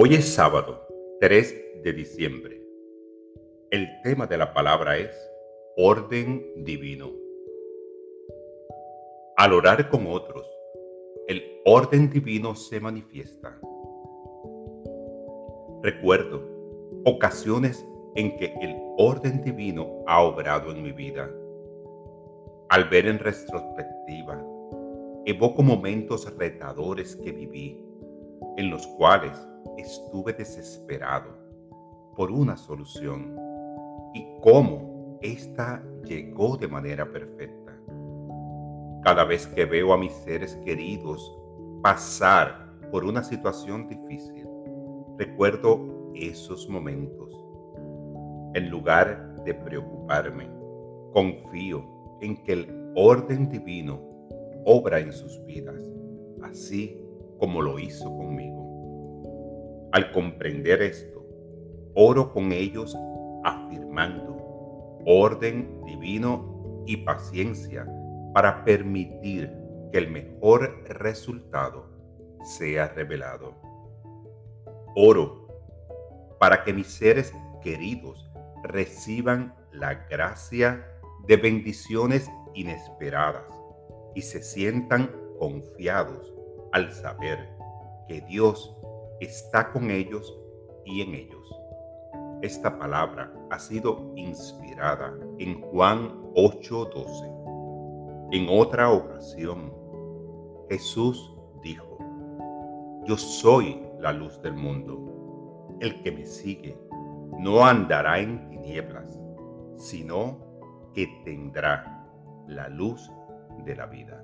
Hoy es sábado 3 de diciembre. El tema de la palabra es orden divino. Al orar con otros, el orden divino se manifiesta. Recuerdo ocasiones en que el orden divino ha obrado en mi vida. Al ver en retrospectiva, evoco momentos retadores que viví, en los cuales estuve desesperado por una solución y cómo ésta llegó de manera perfecta. Cada vez que veo a mis seres queridos pasar por una situación difícil, recuerdo esos momentos. En lugar de preocuparme, confío en que el orden divino obra en sus vidas, así como lo hizo conmigo. Al comprender esto, oro con ellos afirmando orden divino y paciencia para permitir que el mejor resultado sea revelado. Oro para que mis seres queridos reciban la gracia de bendiciones inesperadas y se sientan confiados al saber que Dios está con ellos y en ellos. Esta palabra ha sido inspirada en Juan 8:12. En otra ocasión, Jesús dijo, Yo soy la luz del mundo. El que me sigue no andará en tinieblas, sino que tendrá la luz de la vida.